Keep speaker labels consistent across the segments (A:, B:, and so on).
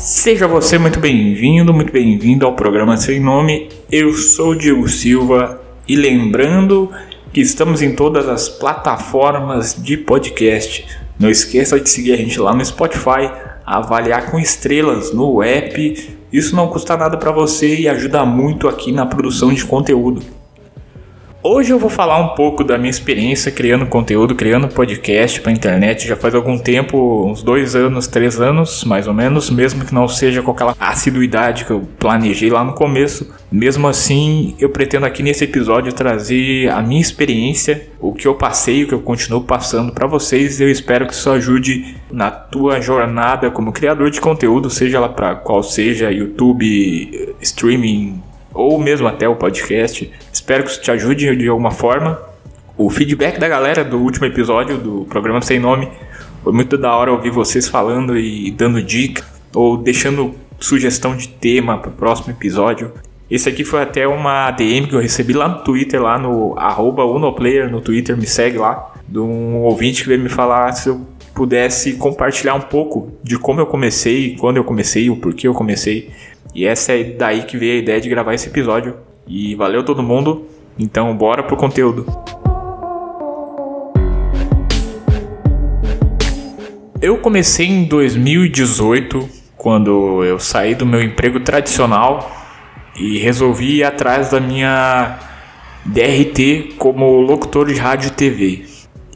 A: Seja você muito bem-vindo, muito bem-vindo ao programa Sem Nome. Eu sou Diego Silva e lembrando que estamos em todas as plataformas de podcast. Não esqueça de seguir a gente lá no Spotify, avaliar com estrelas no app. Isso não custa nada para você e ajuda muito aqui na produção de conteúdo. Hoje eu vou falar um pouco da minha experiência criando conteúdo, criando podcast para internet. Já faz algum tempo, uns dois anos, três anos, mais ou menos, mesmo que não seja com aquela assiduidade que eu planejei lá no começo. Mesmo assim, eu pretendo aqui nesse episódio trazer a minha experiência, o que eu passei, o que eu continuo passando para vocês. Eu espero que isso ajude na tua jornada como criador de conteúdo, seja lá para qual seja, YouTube, streaming ou mesmo até o podcast. Espero que isso te ajude de alguma forma. O feedback da galera do último episódio do programa Sem Nome foi muito da hora ouvir vocês falando e dando dica ou deixando sugestão de tema para o próximo episódio. Esse aqui foi até uma DM que eu recebi lá no Twitter, lá no Unoplayer no Twitter, me segue lá, de um ouvinte que veio me falar se eu pudesse compartilhar um pouco de como eu comecei, quando eu comecei, o porquê eu comecei. E essa é daí que veio a ideia de gravar esse episódio. E valeu todo mundo. Então bora pro conteúdo. Eu comecei em 2018, quando eu saí do meu emprego tradicional e resolvi ir atrás da minha DRT como locutor de rádio e TV.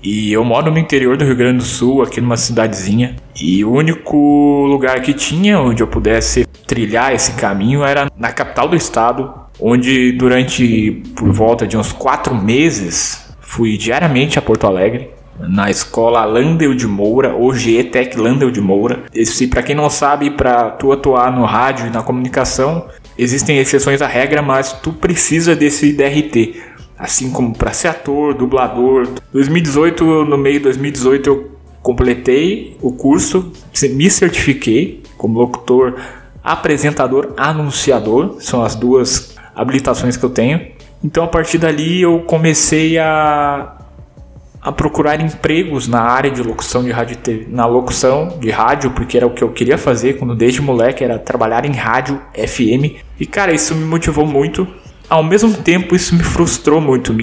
A: E eu moro no interior do Rio Grande do Sul, aqui numa cidadezinha. E o único lugar que tinha onde eu pudesse trilhar esse caminho era na capital do estado, onde durante por volta de uns quatro meses fui diariamente a Porto Alegre na escola Landel de Moura, hoje ETEC Landel de Moura. Esse, para quem não sabe, para tu atuar no rádio e na comunicação, existem exceções à regra, mas tu precisa desse DRT assim como para ser ator, dublador. 2018, no meio de 2018 eu completei o curso, me certifiquei como locutor, apresentador, anunciador, são as duas habilitações que eu tenho. Então a partir dali eu comecei a a procurar empregos na área de locução de rádio TV, na locução de rádio, porque era o que eu queria fazer quando desde moleque era trabalhar em rádio FM. E cara, isso me motivou muito ao mesmo tempo isso me frustrou muito.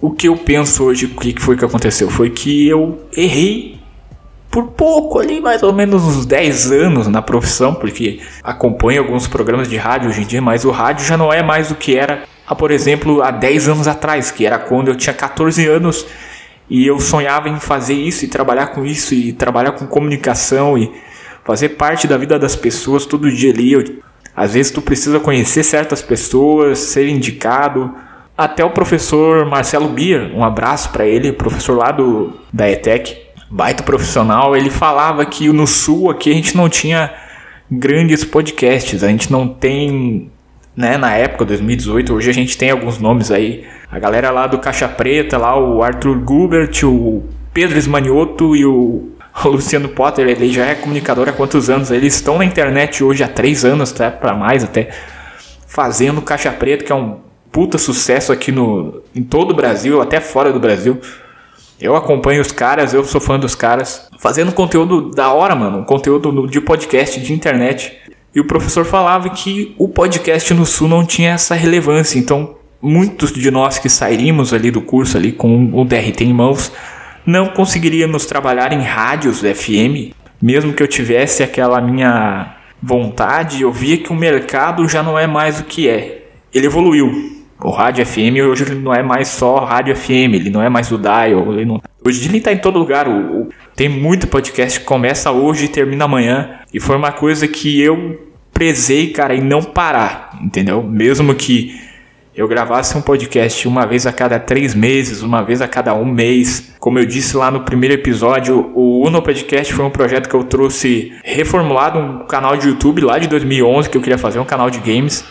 A: O que eu penso hoje, o que foi que aconteceu? Foi que eu errei por pouco ali, mais ou menos uns 10 anos na profissão, porque acompanho alguns programas de rádio hoje em dia, mas o rádio já não é mais o que era, por exemplo, há 10 anos atrás, que era quando eu tinha 14 anos e eu sonhava em fazer isso e trabalhar com isso e trabalhar com comunicação e fazer parte da vida das pessoas todo dia ali. Eu às vezes tu precisa conhecer certas pessoas, ser indicado. Até o professor Marcelo Bier, um abraço para ele, professor lá do da ETEC, baita profissional, ele falava que no sul aqui a gente não tinha grandes podcasts, a gente não tem, né, na época 2018, hoje a gente tem alguns nomes aí. A galera lá do Caixa Preta, lá o Arthur Gubert, o Pedro Esmanioto e o Luciano Potter, ele já é comunicador há quantos anos? Eles estão na internet hoje há três anos, até para mais até, fazendo Caixa Preta, que é um puta sucesso aqui no, em todo o Brasil, até fora do Brasil. Eu acompanho os caras, eu sou fã dos caras, fazendo conteúdo da hora, mano, conteúdo de podcast, de internet. E o professor falava que o podcast no Sul não tinha essa relevância, então muitos de nós que sairíamos ali do curso ali com o DRT em mãos não conseguiríamos trabalhar em rádios FM, mesmo que eu tivesse aquela minha vontade, eu via que o mercado já não é mais o que é. Ele evoluiu. O rádio FM hoje ele não é mais só rádio FM, ele não é mais o dial. Ele não... Hoje ele está em todo lugar. O, o... Tem muito podcast que começa hoje e termina amanhã. E foi uma coisa que eu prezei, cara, em não parar, entendeu? Mesmo que eu gravasse um podcast uma vez a cada três meses, uma vez a cada um mês. Como eu disse lá no primeiro episódio, o Uno Podcast foi um projeto que eu trouxe reformulado, um canal de YouTube lá de 2011 que eu queria fazer, um canal de games.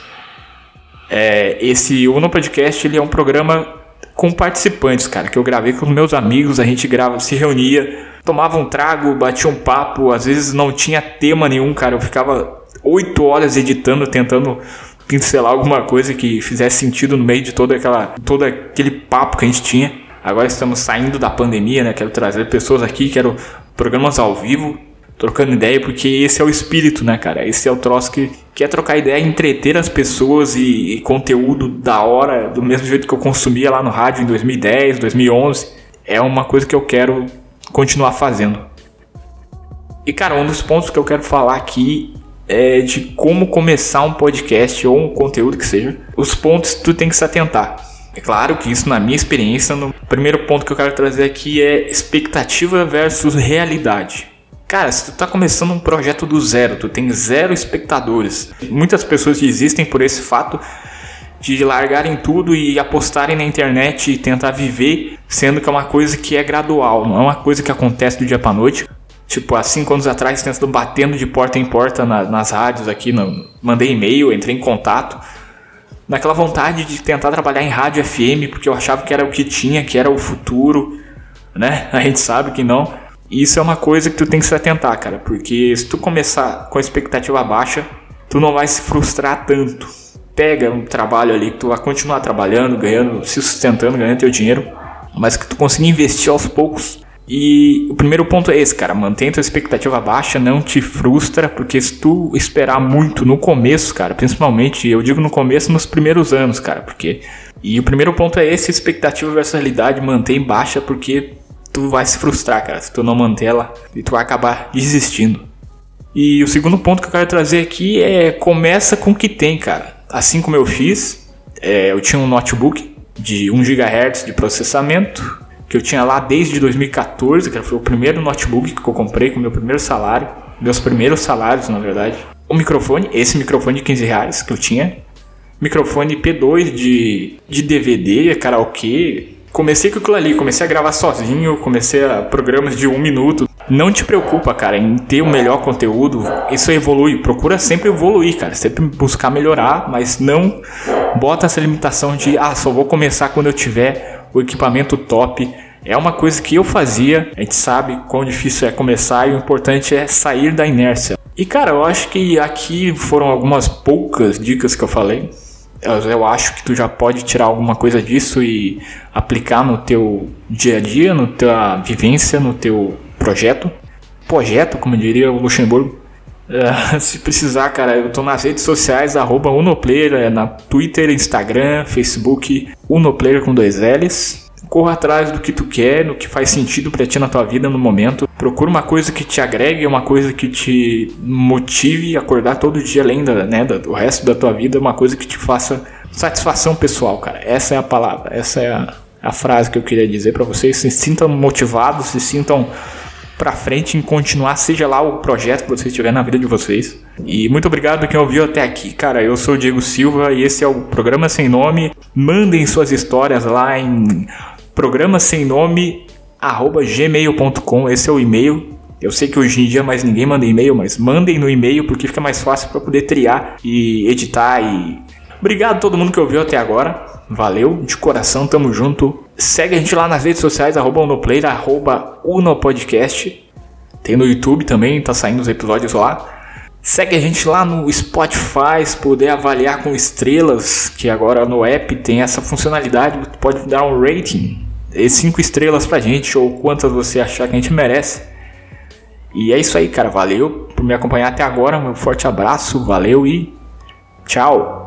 A: É, esse Uno Podcast ele é um programa com participantes, cara, que eu gravei com meus amigos, a gente grava, se reunia, tomava um trago, batia um papo, às vezes não tinha tema nenhum, cara, eu ficava oito horas editando, tentando pincelar alguma coisa que fizesse sentido no meio de toda aquela, todo aquele papo que a gente tinha. Agora estamos saindo da pandemia, né? Quero trazer pessoas aqui, quero programas ao vivo. trocando ideia, porque esse é o espírito, né, cara? Esse é o troço que quer trocar ideia, entreter as pessoas e, e conteúdo da hora, do mesmo jeito que eu consumia lá no rádio em 2010, 2011. É uma coisa que eu quero continuar fazendo. E cara, um dos pontos que eu quero falar aqui é de como começar um podcast ou um conteúdo que seja. Os pontos que tu tem que se atentar. É claro que isso, na minha experiência, no primeiro ponto que eu quero trazer aqui é expectativa versus realidade. Cara, se tu tá começando um projeto do zero, tu tem zero espectadores. Muitas pessoas desistem por esse fato de largarem tudo e apostarem na internet e tentar viver, sendo que é uma coisa que é gradual, não é uma coisa que acontece do dia para noite. Tipo, há cinco anos atrás, tentando batendo de porta em porta na, nas rádios aqui, no, mandei e-mail, entrei em contato, naquela vontade de tentar trabalhar em rádio FM, porque eu achava que era o que tinha, que era o futuro, né? A gente sabe que não. Isso é uma coisa que tu tem que se atentar, cara, porque se tu começar com a expectativa baixa, tu não vai se frustrar tanto. Pega um trabalho ali que tu vai continuar trabalhando, ganhando, se sustentando, ganhando teu dinheiro, mas que tu consiga investir aos poucos. E o primeiro ponto é esse, cara, mantém tua expectativa baixa, não te frustra, porque se tu esperar muito no começo, cara, principalmente, eu digo no começo, nos primeiros anos, cara, porque e o primeiro ponto é esse, expectativa versus realidade, mantém baixa, porque tu vai se frustrar, cara, se tu não manter ela e tu vai acabar desistindo. E o segundo ponto que eu quero trazer aqui é começa com o que tem, cara. Assim como eu fiz, é, eu tinha um notebook de 1 GHz de processamento que eu tinha lá desde 2014, que foi o primeiro notebook que eu comprei com meu primeiro salário, meus primeiros salários, na verdade. O microfone, esse microfone de 15 reais que eu tinha, microfone P2 de, de DVD, karaokê, comecei com aquilo ali, comecei a gravar sozinho, comecei a programas de um minuto. Não te preocupa, cara, em ter o melhor conteúdo. Isso evolui. Procura sempre evoluir, cara. Sempre buscar melhorar, mas não bota essa limitação de ah, só vou começar quando eu tiver o equipamento top. É uma coisa que eu fazia, a gente sabe quão difícil é começar e o importante é sair da inércia. E cara, eu acho que aqui foram algumas poucas dicas que eu falei eu acho que tu já pode tirar alguma coisa disso e aplicar no teu dia a dia, no tua vivência, no teu projeto. Projeto, como diria o Luxemburgo. Uh, se precisar, cara, eu tô nas redes sociais, arroba Unoplayer, é na Twitter, Instagram, Facebook, Unoplayer com dois L's. Corra atrás do que tu quer, no que faz sentido para ti na tua vida no momento. Procura uma coisa que te agregue, uma coisa que te motive a acordar todo dia além da, né, do resto da tua vida, uma coisa que te faça satisfação pessoal, cara. Essa é a palavra, essa é a, a frase que eu queria dizer para vocês. Se sintam motivados, se sintam para frente em continuar, seja lá o projeto que vocês tiverem na vida de vocês. E muito obrigado quem ouviu até aqui, cara. Eu sou o Diego Silva e esse é o programa sem nome. Mandem suas histórias lá em programa sem nome gmail.com. Esse é o e-mail. Eu sei que hoje em dia mais ninguém manda e-mail, mas mandem no e-mail porque fica mais fácil para poder triar e editar e Obrigado a todo mundo que ouviu até agora. Valeu, de coração, tamo junto. Segue a gente lá nas redes sociais, arroba Unoplayer, arroba Unopodcast. Tem no YouTube também, tá saindo os episódios lá. Segue a gente lá no Spotify, se puder avaliar com estrelas, que agora no app tem essa funcionalidade, pode dar um rating cinco estrelas pra gente, ou quantas você achar que a gente merece. E é isso aí, cara. Valeu por me acompanhar até agora. Um forte abraço, valeu e tchau!